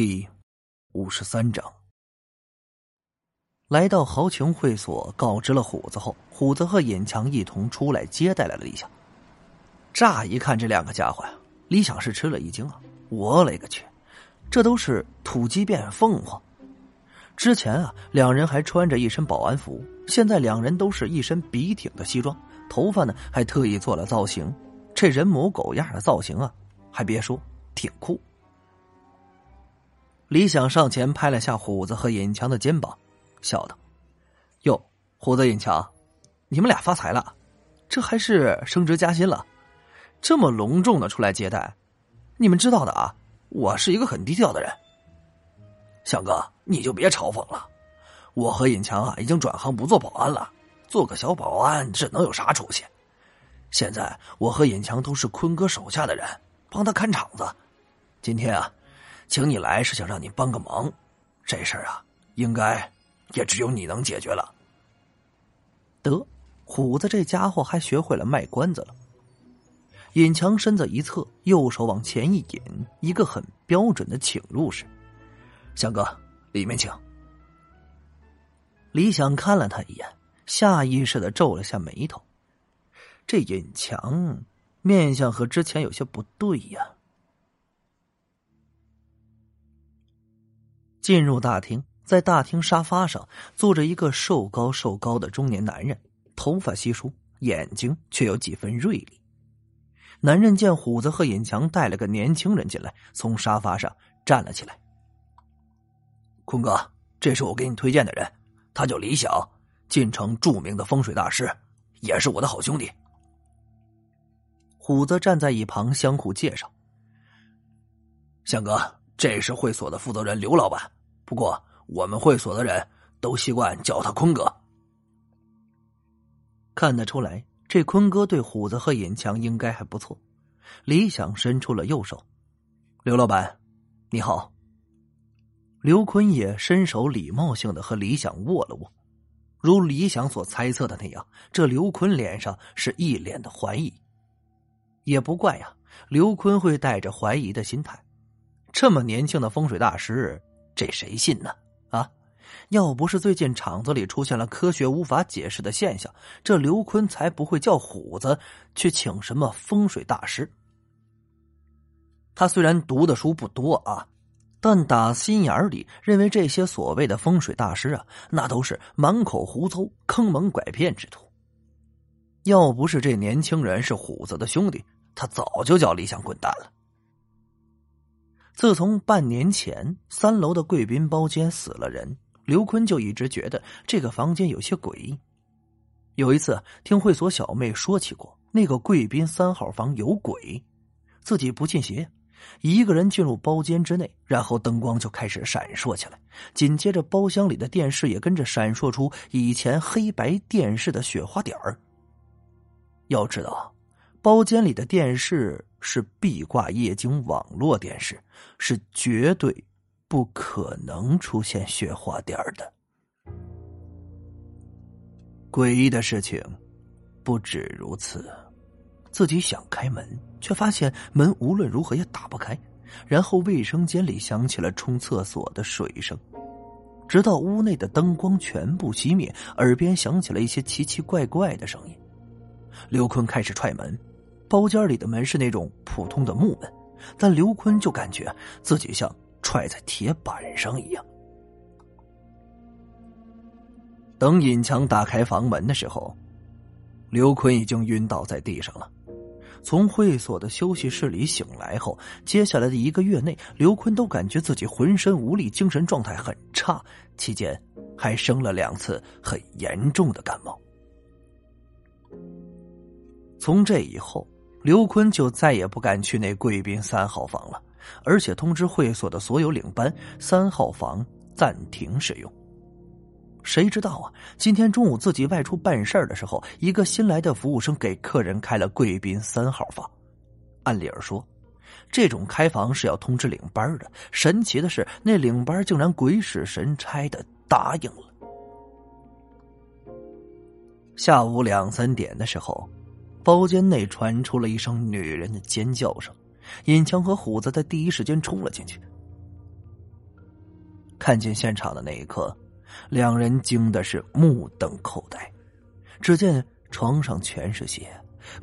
第五十三章，来到豪情会所，告知了虎子后，虎子和尹强一同出来接待来了李想。乍一看这两个家伙呀，李想是吃了一惊啊！我勒个去，这都是土鸡变凤凰！之前啊，两人还穿着一身保安服，现在两人都是一身笔挺的西装，头发呢还特意做了造型，这人模狗样的造型啊，还别说，挺酷。李想上前拍了下虎子和尹强的肩膀，笑道：“哟，虎子、尹强，你们俩发财了，这还是升职加薪了，这么隆重的出来接待。你们知道的啊，我是一个很低调的人。想哥，你就别嘲讽了。我和尹强啊，已经转行不做保安了，做个小保安，这能有啥出息？现在我和尹强都是坤哥手下的人，帮他看场子。今天啊。”请你来是想让你帮个忙，这事儿啊，应该也只有你能解决了。得，虎子这家伙还学会了卖关子了。尹强身子一侧，右手往前一引，一个很标准的请入式。翔哥，里面请。李想看了他一眼，下意识的皱了下眉头。这尹强面相和之前有些不对呀。进入大厅，在大厅沙发上坐着一个瘦高瘦高的中年男人，头发稀疏，眼睛却有几分锐利。男人见虎子和尹强带了个年轻人进来，从沙发上站了起来。坤哥，这是我给你推荐的人，他叫李想，晋城著名的风水大师，也是我的好兄弟。虎子站在一旁相互介绍。向哥，这是会所的负责人刘老板。不过，我们会所的人都习惯叫他坤哥。看得出来，这坤哥对虎子和尹强应该还不错。李想伸出了右手：“刘老板，你好。”刘坤也伸手礼貌性的和李想握了握。如李想所猜测的那样，这刘坤脸上是一脸的怀疑。也不怪呀，刘坤会带着怀疑的心态。这么年轻的风水大师。这谁信呢？啊，要不是最近厂子里出现了科学无法解释的现象，这刘坤才不会叫虎子去请什么风水大师。他虽然读的书不多啊，但打心眼里认为这些所谓的风水大师啊，那都是满口胡诌、坑蒙拐骗之徒。要不是这年轻人是虎子的兄弟，他早就叫李想滚蛋了。自从半年前三楼的贵宾包间死了人，刘坤就一直觉得这个房间有些诡异。有一次听会所小妹说起过，那个贵宾三号房有鬼，自己不信邪，一个人进入包间之内，然后灯光就开始闪烁起来，紧接着包厢里的电视也跟着闪烁出以前黑白电视的雪花点儿。要知道。包间里的电视是壁挂液晶网络电视，是绝对不可能出现雪花点的。诡异的事情不止如此，自己想开门，却发现门无论如何也打不开。然后卫生间里响起了冲厕所的水声，直到屋内的灯光全部熄灭，耳边响起了一些奇奇怪怪的声音。刘坤开始踹门。包间里的门是那种普通的木门，但刘坤就感觉自己像踹在铁板上一样。等尹强打开房门的时候，刘坤已经晕倒在地上了。从会所的休息室里醒来后，接下来的一个月内，刘坤都感觉自己浑身无力，精神状态很差，期间还生了两次很严重的感冒。从这以后。刘坤就再也不敢去那贵宾三号房了，而且通知会所的所有领班，三号房暂停使用。谁知道啊？今天中午自己外出办事的时候，一个新来的服务生给客人开了贵宾三号房。按理儿说，这种开房是要通知领班的。神奇的是，那领班竟然鬼使神差的答应了。下午两三点的时候。包间内传出了一声女人的尖叫声，尹强和虎子在第一时间冲了进去。看见现场的那一刻，两人惊的是目瞪口呆。只见床上全是血，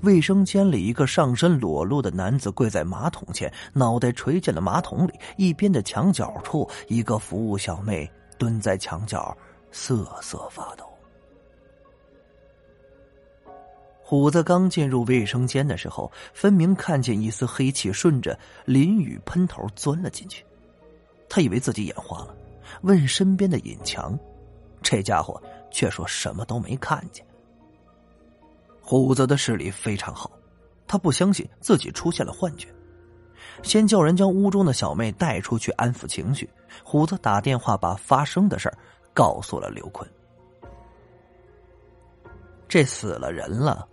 卫生间里一个上身裸露的男子跪在马桶前，脑袋垂进了马桶里。一边的墙角处，一个服务小妹蹲在墙角，瑟瑟发抖。虎子刚进入卫生间的时候，分明看见一丝黑气顺着淋雨喷头钻了进去。他以为自己眼花了，问身边的尹强，这家伙却说什么都没看见。虎子的视力非常好，他不相信自己出现了幻觉，先叫人将屋中的小妹带出去安抚情绪。虎子打电话把发生的事告诉了刘坤。这死了人了。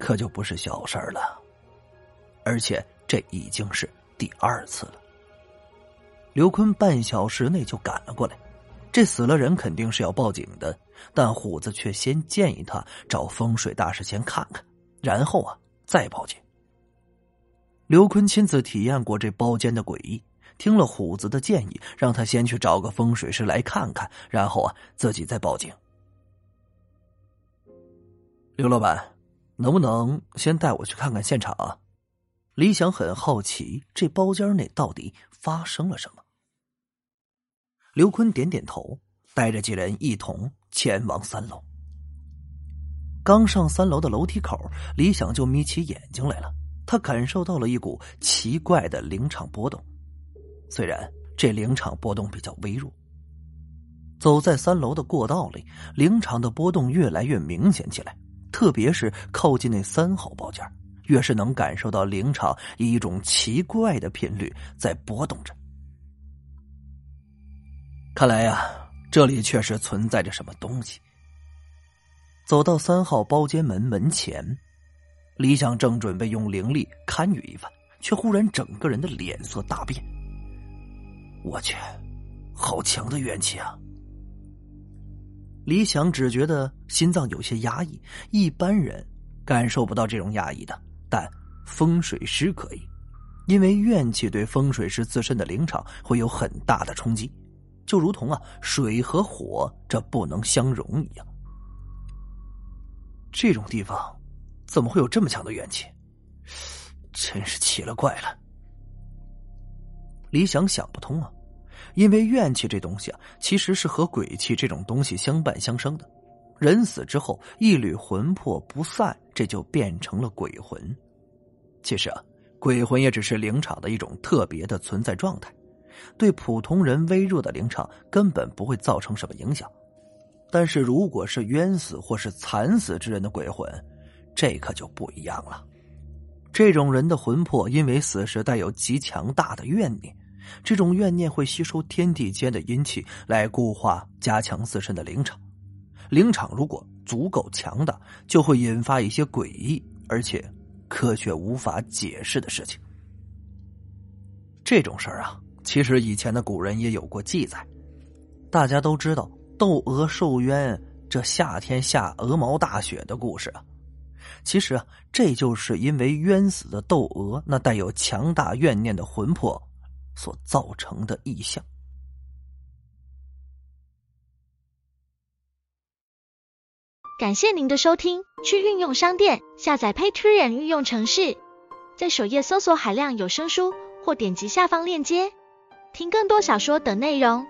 可就不是小事儿了，而且这已经是第二次了。刘坤半小时内就赶了过来，这死了人肯定是要报警的，但虎子却先建议他找风水大师先看看，然后啊再报警。刘坤亲自体验过这包间的诡异，听了虎子的建议，让他先去找个风水师来看看，然后啊自己再报警。刘老板。能不能先带我去看看现场？啊？李想很好奇，这包间内到底发生了什么。刘坤点点头，带着几人一同前往三楼。刚上三楼的楼梯口，李想就眯起眼睛来了。他感受到了一股奇怪的灵场波动，虽然这灵场波动比较微弱。走在三楼的过道里，灵场的波动越来越明显起来。特别是靠近那三号包间，越是能感受到灵场以一种奇怪的频率在波动着。看来呀，这里确实存在着什么东西。走到三号包间门门前，李想正准备用灵力堪舆一番，却忽然整个人的脸色大变。我去，好强的怨气啊！李想只觉得心脏有些压抑，一般人感受不到这种压抑的，但风水师可以，因为怨气对风水师自身的灵场会有很大的冲击，就如同啊水和火这不能相容一样。这种地方怎么会有这么强的怨气？真是奇了怪了。李想想不通啊。因为怨气这东西啊，其实是和鬼气这种东西相伴相生的。人死之后，一缕魂魄不散，这就变成了鬼魂。其实啊，鬼魂也只是灵场的一种特别的存在状态，对普通人微弱的灵场根本不会造成什么影响。但是如果是冤死或是惨死之人的鬼魂，这可就不一样了。这种人的魂魄因为死时带有极强大的怨念。这种怨念会吸收天地间的阴气来固化、加强自身的灵场。灵场如果足够强大，就会引发一些诡异而且科学无法解释的事情。这种事儿啊，其实以前的古人也有过记载。大家都知道窦娥受冤，这夏天下鹅毛大雪的故事啊。其实啊，这就是因为冤死的窦娥那带有强大怨念的魂魄。所造成的异象。感谢您的收听，去运用商店下载 Patreon 运用城市，在首页搜索海量有声书，或点击下方链接听更多小说等内容。